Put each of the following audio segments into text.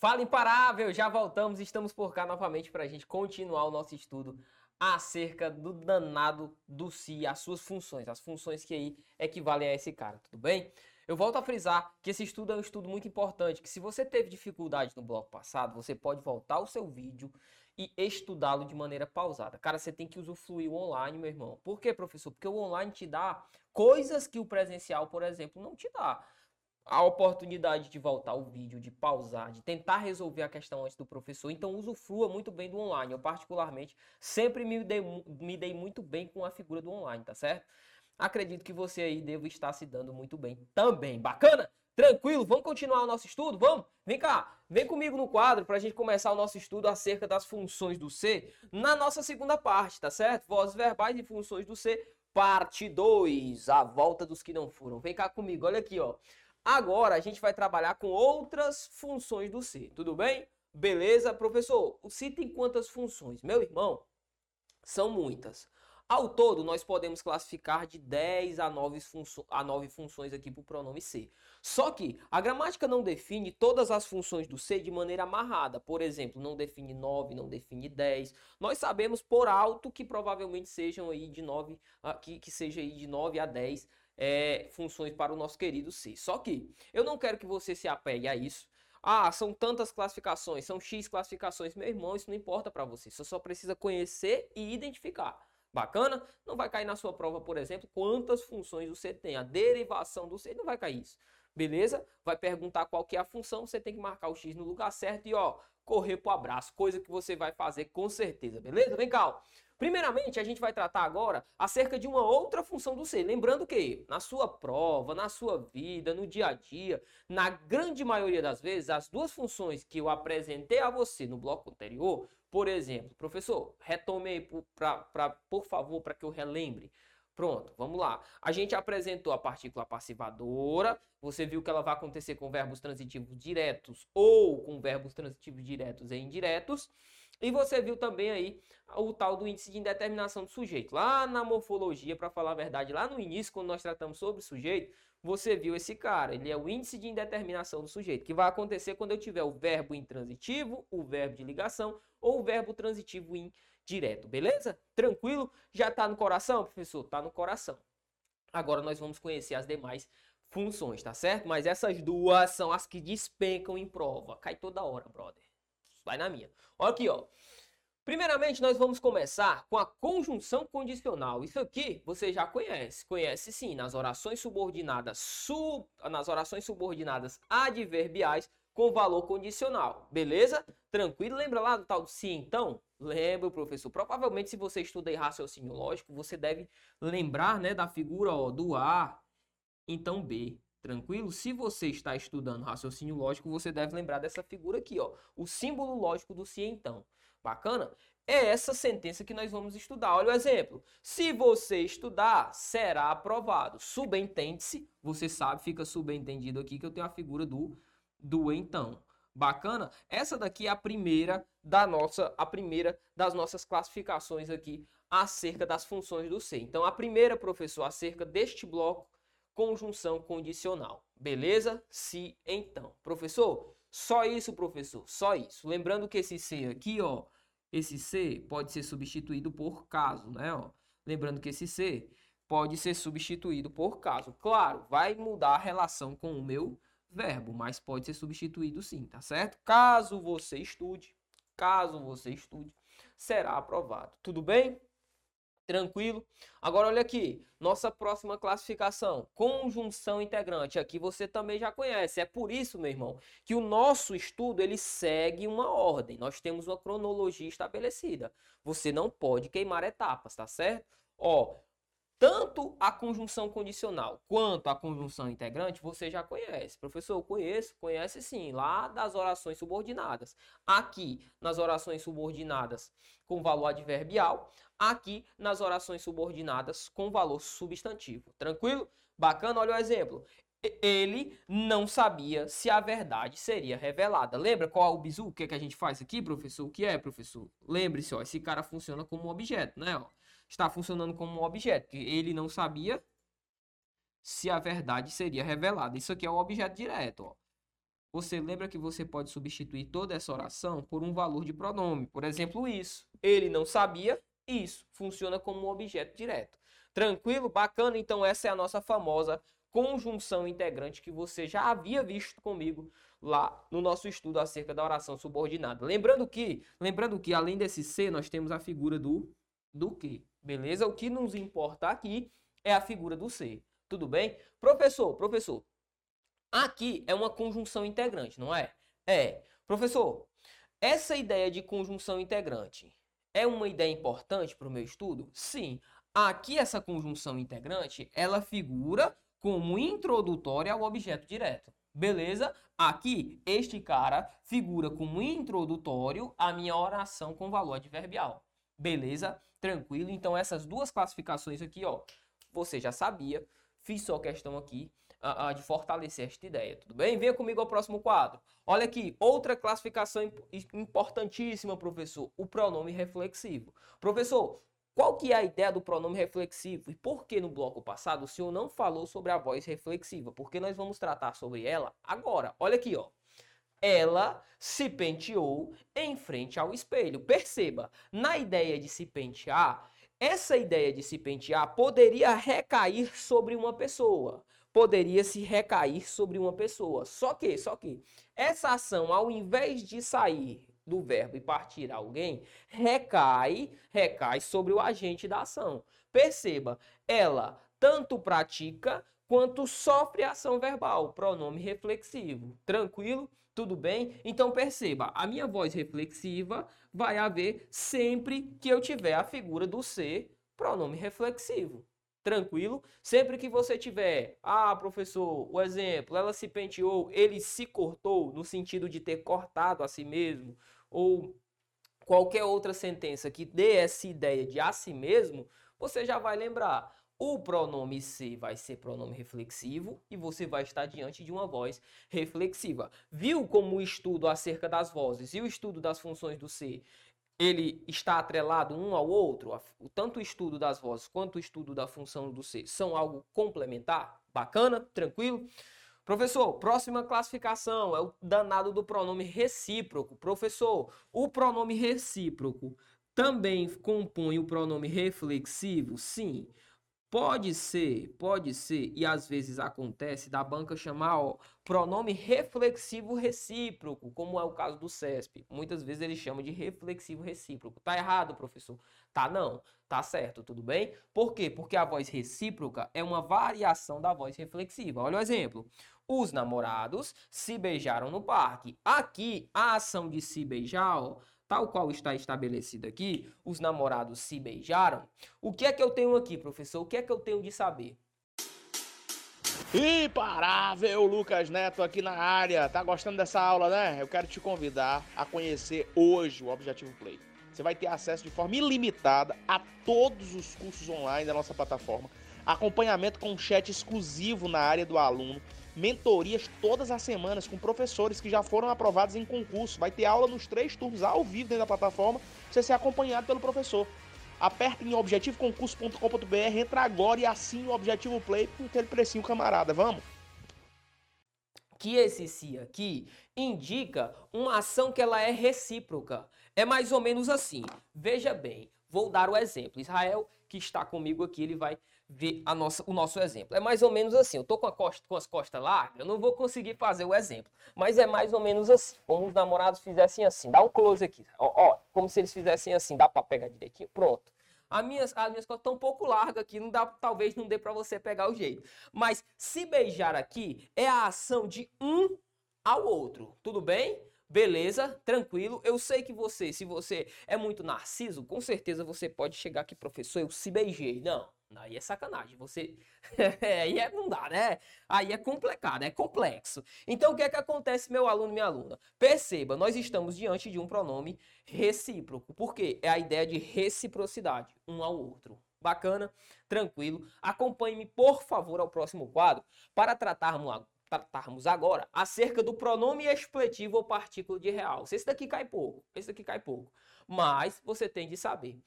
Fala imparável, já voltamos, estamos por cá novamente para a gente continuar o nosso estudo acerca do danado do si, as suas funções, as funções que aí equivalem a esse cara, tudo bem? Eu volto a frisar que esse estudo é um estudo muito importante, que se você teve dificuldade no bloco passado, você pode voltar o seu vídeo e estudá-lo de maneira pausada. Cara, você tem que usufruir o online, meu irmão. Por quê, professor? Porque o online te dá coisas que o presencial, por exemplo, não te dá a oportunidade de voltar o vídeo, de pausar, de tentar resolver a questão antes do professor. Então, usufrua muito bem do online. Eu, particularmente, sempre me dei, me dei muito bem com a figura do online, tá certo? Acredito que você aí deve estar se dando muito bem também. Bacana? Tranquilo? Vamos continuar o nosso estudo? Vamos? Vem cá, vem comigo no quadro para a gente começar o nosso estudo acerca das funções do C na nossa segunda parte, tá certo? Vozes verbais e funções do C, parte 2, a volta dos que não foram. Vem cá comigo, olha aqui, ó. Agora a gente vai trabalhar com outras funções do C, tudo bem? Beleza, professor? O C tem quantas funções? Meu irmão, são muitas. Ao todo, nós podemos classificar de 10 a 9, funço a 9 funções aqui para o pronome C. Só que a gramática não define todas as funções do C de maneira amarrada. Por exemplo, não define 9, não define 10. Nós sabemos por alto que provavelmente sejam aí de 9, que, que seja aí de 9 a 10 é, funções para o nosso querido C. Só que eu não quero que você se apegue a isso. Ah, são tantas classificações, são X classificações. Meu irmão, isso não importa para você. Você só precisa conhecer e identificar. Bacana? Não vai cair na sua prova, por exemplo, quantas funções você tem. A derivação do C não vai cair isso. Beleza? Vai perguntar qual que é a função, você tem que marcar o X no lugar certo e ó, correr pro abraço, coisa que você vai fazer com certeza, beleza? Vem cá, ó. Primeiramente, a gente vai tratar agora acerca de uma outra função do ser. Lembrando que na sua prova, na sua vida, no dia a dia, na grande maioria das vezes, as duas funções que eu apresentei a você no bloco anterior, por exemplo, professor, retome aí, pra, pra, por favor, para que eu relembre. Pronto, vamos lá. A gente apresentou a partícula passivadora. Você viu que ela vai acontecer com verbos transitivos diretos ou com verbos transitivos diretos e indiretos. E você viu também aí o tal do índice de indeterminação do sujeito. Lá na morfologia, para falar a verdade, lá no início, quando nós tratamos sobre o sujeito, você viu esse cara. Ele é o índice de indeterminação do sujeito, que vai acontecer quando eu tiver o verbo intransitivo, o verbo de ligação ou o verbo transitivo indireto. Beleza? Tranquilo? Já está no coração, professor? Está no coração. Agora nós vamos conhecer as demais funções, tá certo? Mas essas duas são as que despencam em prova. Cai toda hora, brother. Vai na minha. Olha aqui, ó. Primeiramente, nós vamos começar com a conjunção condicional. Isso aqui você já conhece. Conhece sim, nas orações subordinadas, sub, nas orações subordinadas adverbiais com valor condicional. Beleza? Tranquilo? Lembra lá do tal do sim, então? Lembra, professor. Provavelmente, se você estuda em raciocínio lógico, você deve lembrar né, da figura ó, do A, então B. Tranquilo? Se você está estudando raciocínio lógico, você deve lembrar dessa figura aqui, ó. O símbolo lógico do se então. Bacana? É essa sentença que nós vamos estudar. Olha o exemplo. Se você estudar, será aprovado. Subentende-se, você sabe, fica subentendido aqui que eu tenho a figura do, do então. Bacana? Essa daqui é a primeira da nossa, a primeira das nossas classificações aqui acerca das funções do C. Então, a primeira, professor, acerca deste bloco conjunção condicional. Beleza? Se então. Professor, só isso, professor, só isso. Lembrando que esse se aqui, ó, esse se pode ser substituído por caso, né, ó. Lembrando que esse se pode ser substituído por caso. Claro, vai mudar a relação com o meu verbo, mas pode ser substituído sim, tá certo? Caso você estude, caso você estude, será aprovado. Tudo bem? Tranquilo? Agora olha aqui, nossa próxima classificação, conjunção integrante. Aqui você também já conhece. É por isso, meu irmão, que o nosso estudo ele segue uma ordem. Nós temos uma cronologia estabelecida. Você não pode queimar etapas, tá certo? Ó, tanto a conjunção condicional quanto a conjunção integrante você já conhece. Professor, eu conheço, conhece sim, lá das orações subordinadas. Aqui, nas orações subordinadas com valor adverbial, aqui nas orações subordinadas com valor substantivo. Tranquilo? Bacana? Olha o exemplo. Ele não sabia se a verdade seria revelada. Lembra qual é o bizu? O que, é que a gente faz aqui, professor? O que é, professor? Lembre-se, ó, esse cara funciona como um objeto, né? Ó está funcionando como um objeto. Ele não sabia se a verdade seria revelada. Isso aqui é um objeto direto. Ó. você lembra que você pode substituir toda essa oração por um valor de pronome. Por exemplo, isso. Ele não sabia, isso. Funciona como um objeto direto. Tranquilo? Bacana? Então, essa é a nossa famosa conjunção integrante que você já havia visto comigo lá no nosso estudo acerca da oração subordinada. Lembrando que, lembrando que além desse ser, nós temos a figura do do que, beleza? O que nos importa aqui é a figura do ser. Tudo bem? Professor, professor, aqui é uma conjunção integrante, não é? É. Professor, essa ideia de conjunção integrante é uma ideia importante para o meu estudo? Sim. Aqui essa conjunção integrante, ela figura como introdutória ao objeto direto. Beleza? Aqui, este cara figura como introdutório à minha oração com valor adverbial. Beleza? Tranquilo? Então, essas duas classificações aqui, ó, você já sabia. Fiz só questão aqui uh, uh, de fortalecer esta ideia, tudo bem? Venha comigo ao próximo quadro. Olha aqui, outra classificação imp importantíssima, professor, o pronome reflexivo. Professor, qual que é a ideia do pronome reflexivo e por que no bloco passado o senhor não falou sobre a voz reflexiva? Porque nós vamos tratar sobre ela agora. Olha aqui, ó. Ela se penteou em frente ao espelho. Perceba, na ideia de se pentear, essa ideia de se pentear poderia recair sobre uma pessoa. Poderia se recair sobre uma pessoa. Só que, só que, essa ação, ao invés de sair do verbo e partir alguém, recai, recai sobre o agente da ação. Perceba, ela tanto pratica quanto sofre ação verbal, pronome reflexivo. Tranquilo? Tudo bem? Então perceba, a minha voz reflexiva vai haver sempre que eu tiver a figura do ser, pronome reflexivo. Tranquilo? Sempre que você tiver, ah, professor, o exemplo, ela se penteou, ele se cortou, no sentido de ter cortado a si mesmo, ou qualquer outra sentença que dê essa ideia de a si mesmo, você já vai lembrar. O pronome se vai ser pronome reflexivo e você vai estar diante de uma voz reflexiva. Viu como o estudo acerca das vozes e o estudo das funções do ser ele está atrelado um ao outro? Tanto o estudo das vozes quanto o estudo da função do ser são algo complementar? Bacana? Tranquilo? Professor, próxima classificação é o danado do pronome recíproco. Professor, o pronome recíproco também compõe o pronome reflexivo? Sim. Pode ser, pode ser, e às vezes acontece da banca chamar ó, pronome reflexivo recíproco, como é o caso do CESP. Muitas vezes ele chama de reflexivo recíproco. Tá errado, professor? Tá não, tá certo, tudo bem? Por quê? Porque a voz recíproca é uma variação da voz reflexiva. Olha o exemplo. Os namorados se beijaram no parque. Aqui, a ação de se beijar, ó, tal qual está estabelecido aqui, os namorados se beijaram. O que é que eu tenho aqui, professor? O que é que eu tenho de saber? Imparável Lucas Neto aqui na área. Tá gostando dessa aula, né? Eu quero te convidar a conhecer hoje o Objetivo Play. Você vai ter acesso de forma ilimitada a todos os cursos online da nossa plataforma, acompanhamento com chat exclusivo na área do aluno mentorias todas as semanas com professores que já foram aprovados em concurso. Vai ter aula nos três turnos ao vivo dentro da plataforma, você ser acompanhado pelo professor. Aperta em objetivoconcurso.com.br, entra agora e assine o Objetivo Play com aquele precinho camarada. Vamos? Que esse si aqui indica uma ação que ela é recíproca. É mais ou menos assim. Veja bem, vou dar o exemplo. Israel, que está comigo aqui, ele vai ver a nossa, o nosso exemplo. É mais ou menos assim, eu tô com, com as costas largas, eu não vou conseguir fazer o exemplo, mas é mais ou menos assim, como os namorados fizessem assim, dá um close aqui, ó, ó como se eles fizessem assim, dá para pegar direitinho, pronto. As minhas, as minhas costas estão um pouco largas aqui, não dá, talvez não dê para você pegar o jeito. Mas se beijar aqui é a ação de um ao outro, tudo bem? Beleza, tranquilo. Eu sei que você, se você é muito narciso, com certeza você pode chegar aqui, professor, eu se beijei. Não, Aí é sacanagem. Você. aí é, não dá, né? Aí é complicado, é complexo. Então o que é que acontece, meu aluno, minha aluna? Perceba, nós estamos diante de um pronome recíproco. Por quê? É a ideia de reciprocidade um ao outro. Bacana? Tranquilo. Acompanhe-me, por favor, ao próximo quadro para tratarmos, tratarmos agora acerca do pronome expletivo ou partícula de real. Esse daqui cai pouco, esse daqui cai pouco. Mas você tem de saber.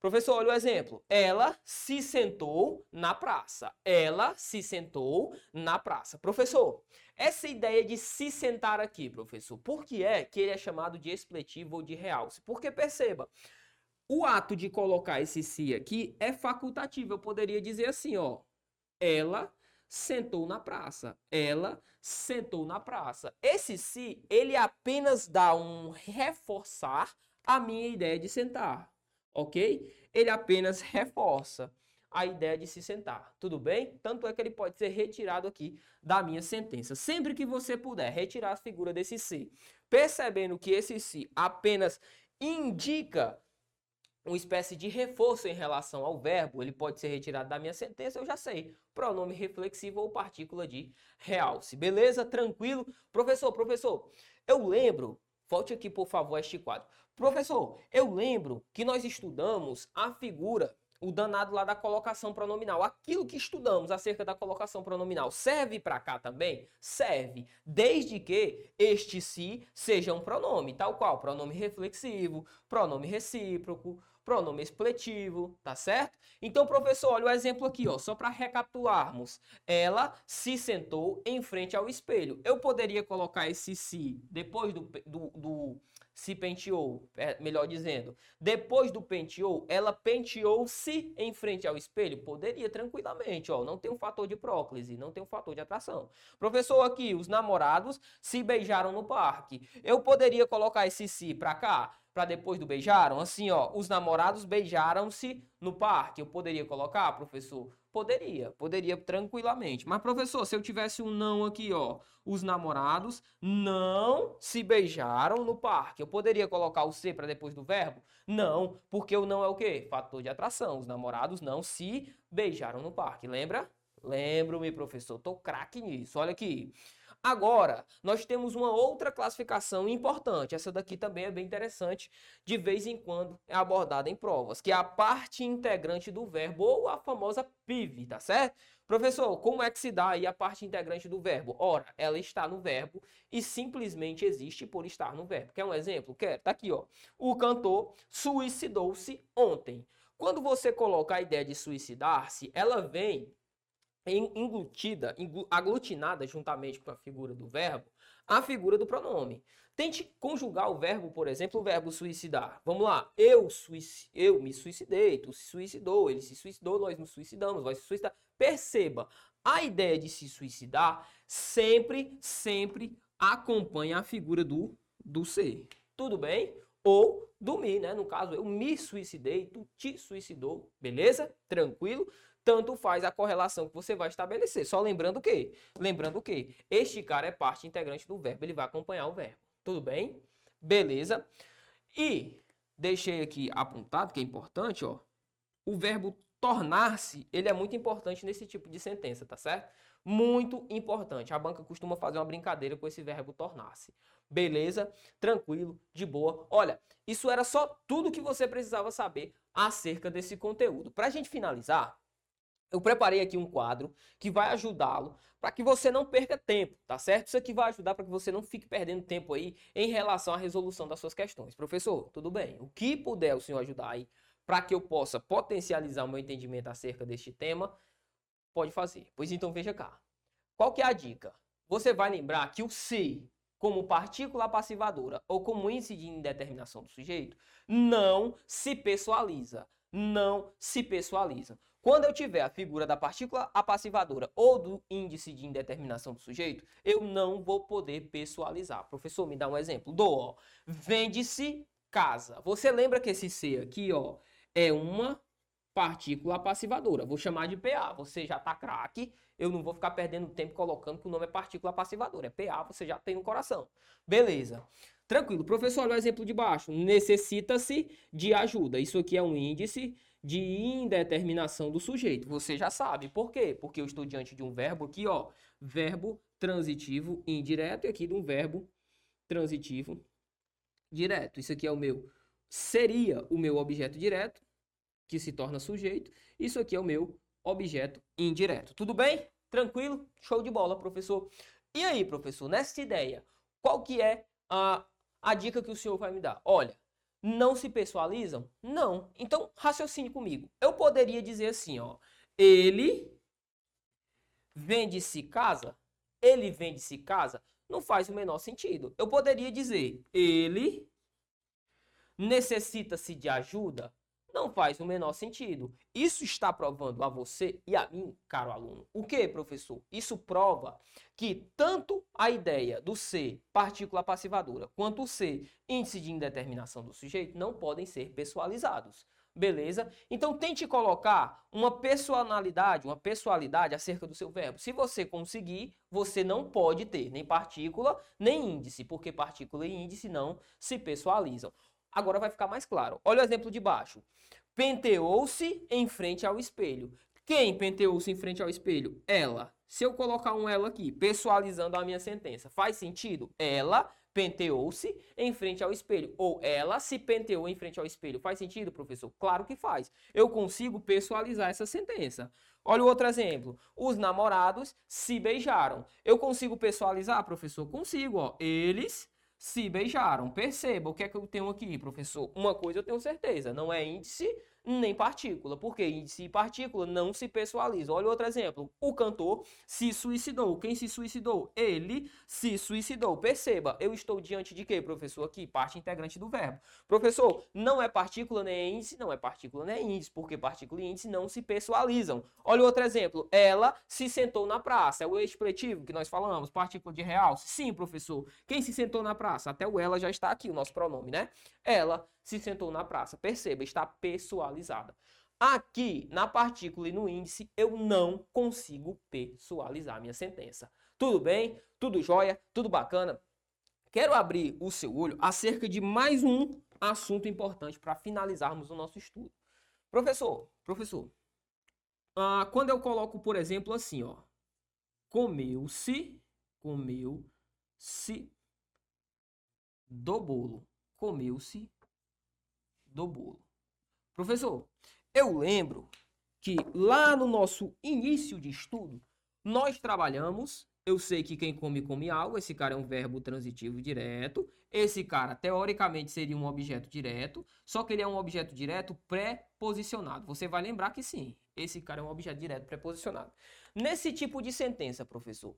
Professor, olha o exemplo. Ela se sentou na praça. Ela se sentou na praça. Professor, essa ideia de se sentar aqui, professor, por que é que ele é chamado de expletivo ou de realce? Porque perceba, o ato de colocar esse se aqui é facultativo. Eu poderia dizer assim, ó. Ela sentou na praça. Ela sentou na praça. Esse se, ele apenas dá um reforçar a minha ideia de sentar ok? Ele apenas reforça a ideia de se sentar, tudo bem? Tanto é que ele pode ser retirado aqui da minha sentença. Sempre que você puder retirar a figura desse se, percebendo que esse se apenas indica uma espécie de reforço em relação ao verbo, ele pode ser retirado da minha sentença, eu já sei. Pronome reflexivo ou partícula de realce. Beleza? Tranquilo? Professor, professor, eu lembro, volte aqui por favor este quadro. Professor, eu lembro que nós estudamos a figura, o danado lá da colocação pronominal. Aquilo que estudamos acerca da colocação pronominal serve para cá também? Serve, desde que este se seja um pronome, tal qual pronome reflexivo, pronome recíproco, pronome expletivo, tá certo? Então, professor, olha o exemplo aqui, ó, só para recapitularmos. Ela se sentou em frente ao espelho. Eu poderia colocar esse se depois do, do, do se penteou, é, melhor dizendo. Depois do penteou, ela penteou-se em frente ao espelho? Poderia tranquilamente, ó, não tem um fator de próclise, não tem um fator de atração. Professor, aqui, os namorados se beijaram no parque. Eu poderia colocar esse se para cá? Para depois do beijaram? Assim, ó, os namorados beijaram-se no parque. Eu poderia colocar, professor? Poderia, poderia tranquilamente. Mas, professor, se eu tivesse um não aqui, ó, os namorados não se beijaram no parque. Eu poderia colocar o C para depois do verbo? Não, porque o não é o quê? Fator de atração. Os namorados não se beijaram no parque. Lembra? Lembro-me, professor. Tô craque nisso. Olha aqui. Agora, nós temos uma outra classificação importante. Essa daqui também é bem interessante, de vez em quando é abordada em provas, que é a parte integrante do verbo, ou a famosa PIV, tá certo? Professor, como é que se dá aí a parte integrante do verbo? Ora, ela está no verbo e simplesmente existe por estar no verbo. Quer um exemplo? Quer? Tá aqui, ó. O cantor suicidou-se ontem. Quando você coloca a ideia de suicidar-se, ela vem englutida, aglutinada juntamente com a figura do verbo, a figura do pronome. Tente conjugar o verbo, por exemplo, o verbo suicidar. Vamos lá. Eu, suic... eu me suicidei, tu se suicidou, ele se suicidou, nós nos suicidamos, vai se suicidar. Perceba, a ideia de se suicidar sempre, sempre acompanha a figura do, do ser. Tudo bem? Ou do me, né? No caso, eu me suicidei, tu te suicidou, beleza? Tranquilo? Tanto faz a correlação que você vai estabelecer. Só lembrando o quê? Lembrando o quê? Este cara é parte integrante do verbo, ele vai acompanhar o verbo. Tudo bem? Beleza? E deixei aqui apontado, que é importante, ó. O verbo tornar-se, ele é muito importante nesse tipo de sentença, tá certo? Muito importante. A banca costuma fazer uma brincadeira com esse verbo tornar-se. Beleza? Tranquilo, de boa. Olha, isso era só tudo que você precisava saber acerca desse conteúdo. Para a gente finalizar, eu preparei aqui um quadro que vai ajudá-lo para que você não perca tempo, tá certo? Isso aqui vai ajudar para que você não fique perdendo tempo aí em relação à resolução das suas questões. Professor, tudo bem. O que puder o senhor ajudar aí para que eu possa potencializar o meu entendimento acerca deste tema, pode fazer. Pois então veja cá. Qual que é a dica? Você vai lembrar que o se, como partícula passivadora ou como índice de indeterminação do sujeito, não se pessoaliza. Não se pessoaliza. Quando eu tiver a figura da partícula apassivadora ou do índice de indeterminação do sujeito, eu não vou poder pessoalizar. Professor, me dá um exemplo. Dou, Vende-se casa. Você lembra que esse C aqui, ó, é uma partícula apassivadora. Vou chamar de PA. Você já tá craque. Eu não vou ficar perdendo tempo colocando que o nome é partícula apassivadora. É PA, você já tem no coração. Beleza. Tranquilo. Professor, olha o exemplo de baixo. Necessita-se de ajuda. Isso aqui é um índice de indeterminação do sujeito. Você já sabe. Por quê? Porque eu estou diante de um verbo aqui, ó, verbo transitivo indireto e aqui de um verbo transitivo direto. Isso aqui é o meu seria o meu objeto direto, que se torna sujeito. Isso aqui é o meu objeto indireto. Tudo bem? Tranquilo? Show de bola, professor. E aí, professor, nessa ideia, qual que é a, a dica que o senhor vai me dar? Olha, não se pessoalizam? Não. Então, raciocine comigo. Eu poderia dizer assim, ó. Ele vende-se casa? Ele vende-se casa? Não faz o menor sentido. Eu poderia dizer, ele necessita-se de ajuda? Não faz o menor sentido. Isso está provando a você e a mim, caro aluno. O que, professor? Isso prova que tanto a ideia do C, partícula passivadora, quanto o C, índice de indeterminação do sujeito, não podem ser pessoalizados. Beleza? Então tente colocar uma personalidade, uma pessoalidade acerca do seu verbo. Se você conseguir, você não pode ter nem partícula, nem índice, porque partícula e índice não se pessoalizam. Agora vai ficar mais claro. Olha o exemplo de baixo. Penteou-se em frente ao espelho. Quem penteou-se em frente ao espelho? Ela. Se eu colocar um ela aqui, pessoalizando a minha sentença, faz sentido? Ela penteou-se em frente ao espelho. Ou ela se penteou em frente ao espelho. Faz sentido, professor? Claro que faz. Eu consigo pessoalizar essa sentença. Olha o outro exemplo. Os namorados se beijaram. Eu consigo pessoalizar, professor? Consigo, ó. Eles se beijaram. Perceba o que é que eu tenho aqui, professor. Uma coisa eu tenho certeza, não é índice nem partícula, porque índice e partícula não se pessoalizam. Olha outro exemplo. O cantor se suicidou. Quem se suicidou? Ele se suicidou. Perceba, eu estou diante de quê, professor? Aqui, parte integrante do verbo. Professor, não é partícula nem é índice, não é partícula nem é índice, porque partícula e índice não se pessoalizam. Olha outro exemplo. Ela se sentou na praça. É o expletivo que nós falamos, partícula de realce. Sim, professor. Quem se sentou na praça? Até o ela já está aqui, o nosso pronome, né? Ela se sentou na praça. Perceba, está Aqui, na partícula e no índice, eu não consigo pessoalizar minha sentença. Tudo bem? Tudo jóia? Tudo bacana? Quero abrir o seu olho acerca de mais um assunto importante para finalizarmos o nosso estudo. Professor, professor, ah, quando eu coloco, por exemplo, assim, ó, comeu-se, comeu-se do bolo, comeu-se do bolo. Professor, eu lembro que lá no nosso início de estudo, nós trabalhamos. Eu sei que quem come, come algo. Esse cara é um verbo transitivo direto. Esse cara, teoricamente, seria um objeto direto. Só que ele é um objeto direto pré-posicionado. Você vai lembrar que sim, esse cara é um objeto direto pré-posicionado. Nesse tipo de sentença, professor,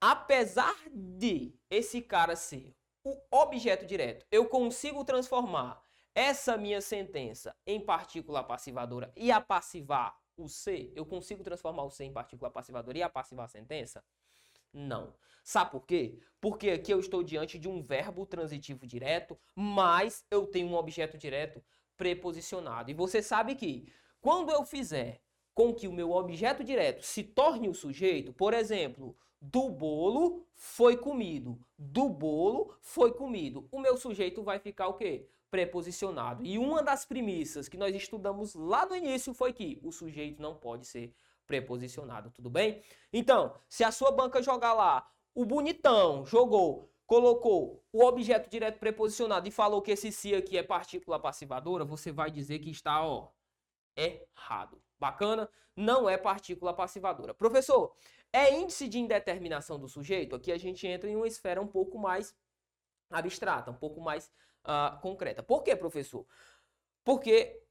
apesar de esse cara ser o objeto direto, eu consigo transformar essa minha sentença em partícula passivadora e passivar o C, eu consigo transformar o C em partícula passivadora e a passivar a sentença? Não. Sabe por quê? Porque aqui eu estou diante de um verbo transitivo direto, mas eu tenho um objeto direto preposicionado. E você sabe que quando eu fizer com que o meu objeto direto se torne o sujeito, por exemplo, do bolo foi comido, do bolo foi comido, o meu sujeito vai ficar o quê? Preposicionado. E uma das premissas que nós estudamos lá no início foi que o sujeito não pode ser preposicionado, tudo bem? Então, se a sua banca jogar lá, o bonitão jogou, colocou o objeto direto preposicionado e falou que esse se aqui é partícula passivadora, você vai dizer que está, ó, errado. Bacana? Não é partícula passivadora. Professor, é índice de indeterminação do sujeito? Aqui a gente entra em uma esfera um pouco mais abstrata, um pouco mais uh, concreta. Por que, professor? Porque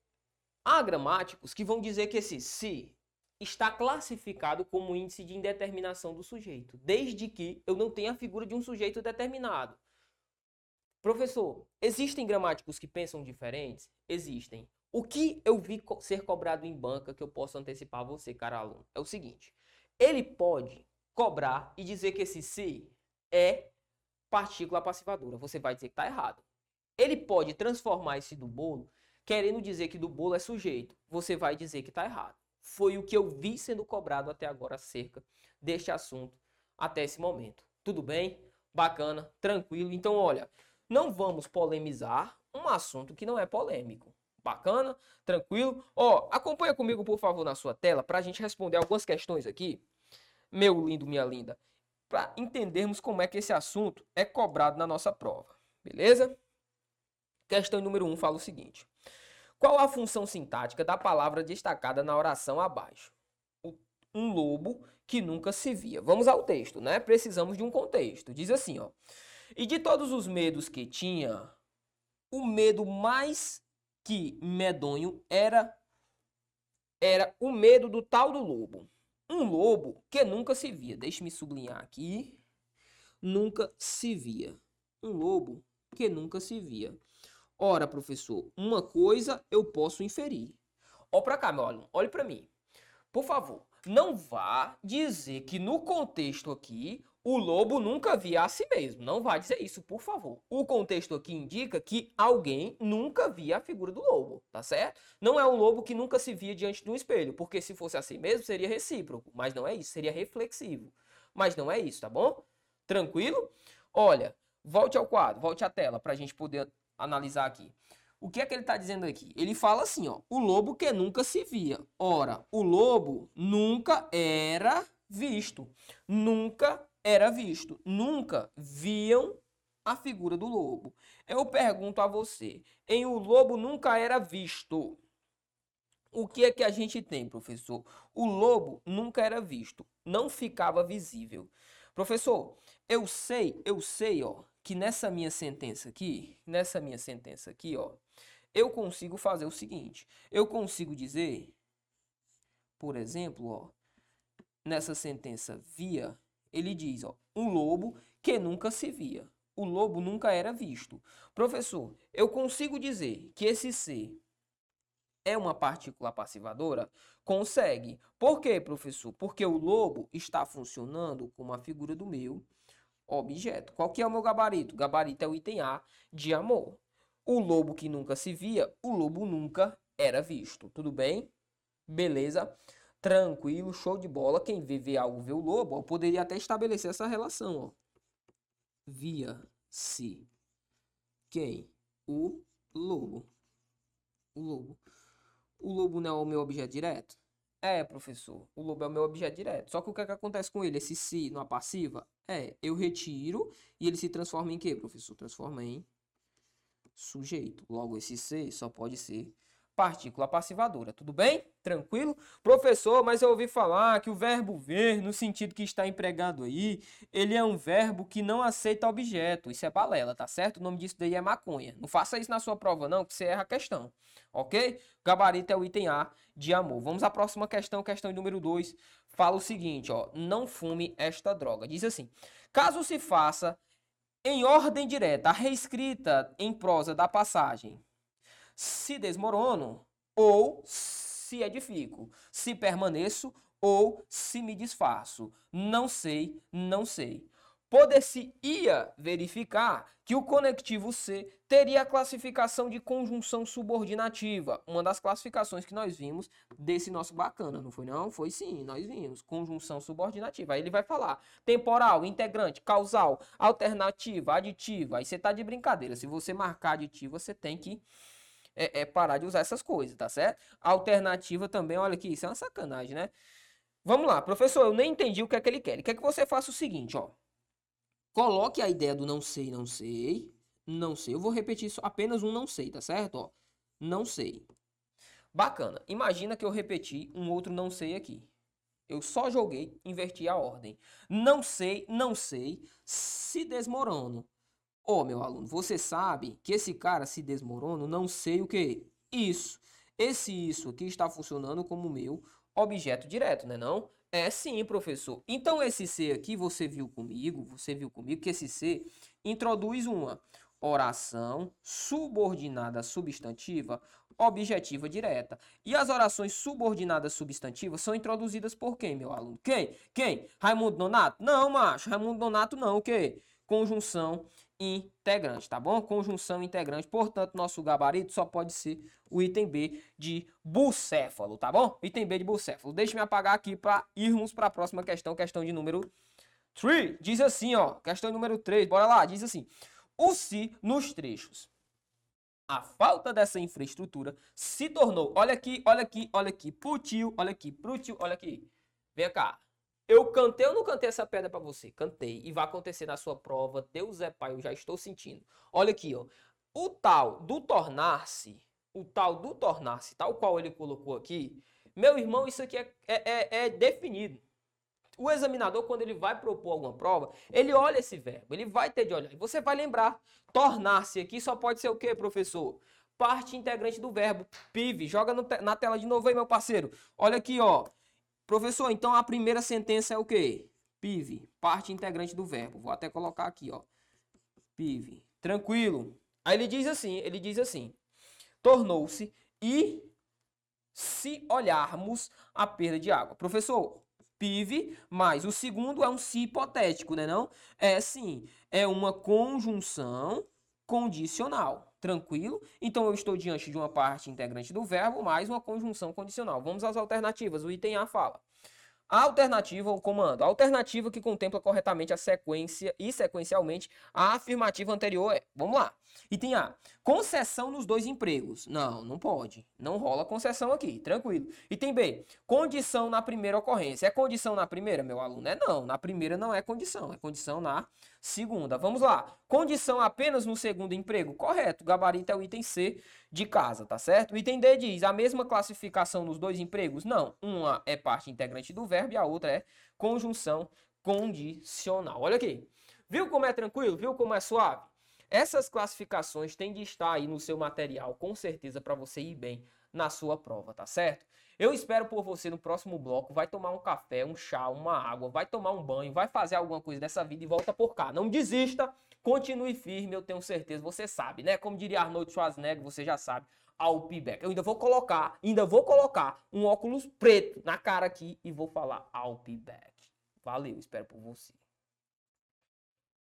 há gramáticos que vão dizer que esse se está classificado como índice de indeterminação do sujeito, desde que eu não tenha a figura de um sujeito determinado. Professor, existem gramáticos que pensam diferentes? Existem. O que eu vi co ser cobrado em banca que eu posso antecipar a você, cara aluno, é o seguinte: ele pode cobrar e dizer que esse se é partícula passivadora. Você vai dizer que está errado. Ele pode transformar esse do bolo, querendo dizer que do bolo é sujeito. Você vai dizer que está errado. Foi o que eu vi sendo cobrado até agora acerca deste assunto até esse momento. Tudo bem? Bacana, tranquilo. Então, olha, não vamos polemizar um assunto que não é polêmico. Bacana, tranquilo. Ó, acompanha comigo, por favor, na sua tela para a gente responder algumas questões aqui. Meu lindo, minha linda. Para entendermos como é que esse assunto é cobrado na nossa prova. Beleza? Questão número 1 um fala o seguinte: Qual a função sintática da palavra destacada na oração abaixo? Um lobo que nunca se via. Vamos ao texto, né? Precisamos de um contexto. Diz assim, ó: E de todos os medos que tinha, o medo mais que medonho era era o medo do tal do lobo. Um lobo que nunca se via. Deixe-me sublinhar aqui. Nunca se via. Um lobo que nunca se via. Ora, professor, uma coisa eu posso inferir. Olha para cá, meu aluno. Olhe para mim. Por favor, não vá dizer que no contexto aqui o lobo nunca via a si mesmo. Não vá dizer isso, por favor. O contexto aqui indica que alguém nunca via a figura do lobo, tá certo? Não é um lobo que nunca se via diante de um espelho, porque se fosse assim mesmo seria recíproco, mas não é isso, seria reflexivo. Mas não é isso, tá bom? Tranquilo? Olha, volte ao quadro, volte à tela para a gente poder analisar aqui. O que é que ele está dizendo aqui? Ele fala assim, ó, o lobo que nunca se via. Ora, o lobo nunca era visto. Nunca era visto. Nunca viam a figura do lobo. Eu pergunto a você, em o lobo nunca era visto. O que é que a gente tem, professor? O lobo nunca era visto, não ficava visível. Professor, eu sei, eu sei, ó, que nessa minha sentença aqui, nessa minha sentença aqui, ó, eu consigo fazer o seguinte. Eu consigo dizer, por exemplo, ó, nessa sentença via ele diz, ó, um lobo que nunca se via. O lobo nunca era visto. Professor, eu consigo dizer que esse ser é uma partícula passivadora? Consegue. Por quê, professor? Porque o lobo está funcionando como a figura do meu objeto. Qual que é o meu gabarito? Gabarito é o item A de amor. O lobo que nunca se via, o lobo nunca era visto. Tudo bem? Beleza? tranquilo, show de bola. Quem vê, vê algo, vê o lobo, ó, poderia até estabelecer essa relação. Via-se quem? O lobo. O lobo. O lobo não é o meu objeto direto? É, professor. O lobo é o meu objeto direto. Só que o que, é que acontece com ele? Esse se numa passiva? É, eu retiro e ele se transforma em quê, professor? Transforma em sujeito. Logo, esse se só pode ser partícula passivadora. Tudo bem? Tranquilo? Professor, mas eu ouvi falar que o verbo ver, no sentido que está empregado aí, ele é um verbo que não aceita objeto. Isso é balela, tá certo? O nome disso daí é maconha. Não faça isso na sua prova não, que você erra a questão. Ok? Gabarito é o item A de amor. Vamos à próxima questão, questão número 2. Fala o seguinte, ó. Não fume esta droga. Diz assim. Caso se faça em ordem direta a reescrita em prosa da passagem se desmorono ou se edifico, se permaneço ou se me disfarço. Não sei, não sei. Poder-se-ia verificar que o conectivo C teria a classificação de conjunção subordinativa, uma das classificações que nós vimos desse nosso bacana, não foi não? Foi sim, nós vimos, conjunção subordinativa. Aí ele vai falar temporal, integrante, causal, alternativa, aditiva. Aí você tá de brincadeira, se você marcar aditiva, você tem que é, é parar de usar essas coisas, tá certo? Alternativa também, olha aqui, isso é uma sacanagem, né? Vamos lá, professor, eu nem entendi o que é que ele quer. Ele quer que você faça o seguinte, ó. Coloque a ideia do não sei, não sei, não sei. Eu vou repetir isso, apenas um não sei, tá certo? Ó, não sei. Bacana. Imagina que eu repeti um outro não sei aqui. Eu só joguei, inverti a ordem. Não sei, não sei, se desmorono. Ô, oh, meu aluno, você sabe que esse cara se desmorona, não sei o que. Isso. Esse isso aqui está funcionando como meu objeto direto, né não? É sim, professor. Então esse C aqui você viu comigo, você viu comigo que esse C introduz uma oração subordinada substantiva objetiva direta. E as orações subordinadas substantivas são introduzidas por quem, meu aluno? Quem? Quem? Raimundo Donato? Não, macho. Raimundo Donato não, o quê? Conjunção integrante, tá bom? Conjunção integrante, portanto, nosso gabarito só pode ser o item B de bucéfalo, tá bom? Item B de bucéfalo. Deixa-me apagar aqui para irmos para a próxima questão, questão de número 3. Diz assim, ó, questão número 3, bora lá, diz assim: o se nos trechos. A falta dessa infraestrutura se tornou, olha aqui, olha aqui, olha aqui, pro tio, olha aqui, pro olha aqui. Vem cá, eu cantei ou não cantei essa pedra para você? Cantei. E vai acontecer na sua prova. Deus é pai, eu já estou sentindo. Olha aqui, ó. O tal do tornar-se, o tal do tornar-se, tal qual ele colocou aqui, meu irmão, isso aqui é, é, é, é definido. O examinador, quando ele vai propor alguma prova, ele olha esse verbo, ele vai ter de olhar. E você vai lembrar, tornar-se aqui só pode ser o quê, professor? Parte integrante do verbo, PIV. Joga na tela de novo aí, meu parceiro. Olha aqui, ó. Professor, então a primeira sentença é o quê? PIV, parte integrante do verbo. Vou até colocar aqui, ó. PIV. Tranquilo. Aí ele diz assim, ele diz assim: tornou-se e se olharmos a perda de água. Professor, PIV, mas o segundo é um se hipotético, né não? É sim, é uma conjunção condicional. Tranquilo? Então eu estou diante de uma parte integrante do verbo mais uma conjunção condicional. Vamos às alternativas. O item A fala: a alternativa ao comando. A alternativa que contempla corretamente a sequência e sequencialmente a afirmativa anterior é. Vamos lá. Item A. Concessão nos dois empregos. Não, não pode. Não rola concessão aqui. Tranquilo. Item B. Condição na primeira ocorrência. É condição na primeira, meu aluno? É não. Na primeira não é condição. É condição na segunda. Vamos lá. Condição apenas no segundo emprego? Correto. Gabarito é o item C de casa, tá certo? O item D diz a mesma classificação nos dois empregos? Não. Uma é parte integrante do verbo e a outra é conjunção condicional. Olha aqui. Viu como é tranquilo? Viu como é suave? Essas classificações têm de estar aí no seu material, com certeza, para você ir bem na sua prova, tá certo? Eu espero por você no próximo bloco. Vai tomar um café, um chá, uma água, vai tomar um banho, vai fazer alguma coisa dessa vida e volta por cá. Não desista, continue firme, eu tenho certeza. Você sabe, né? Como diria Arnold Schwarzenegger, você já sabe. Back. Eu ainda vou colocar, ainda vou colocar um óculos preto na cara aqui e vou falar be back. Valeu, espero por você.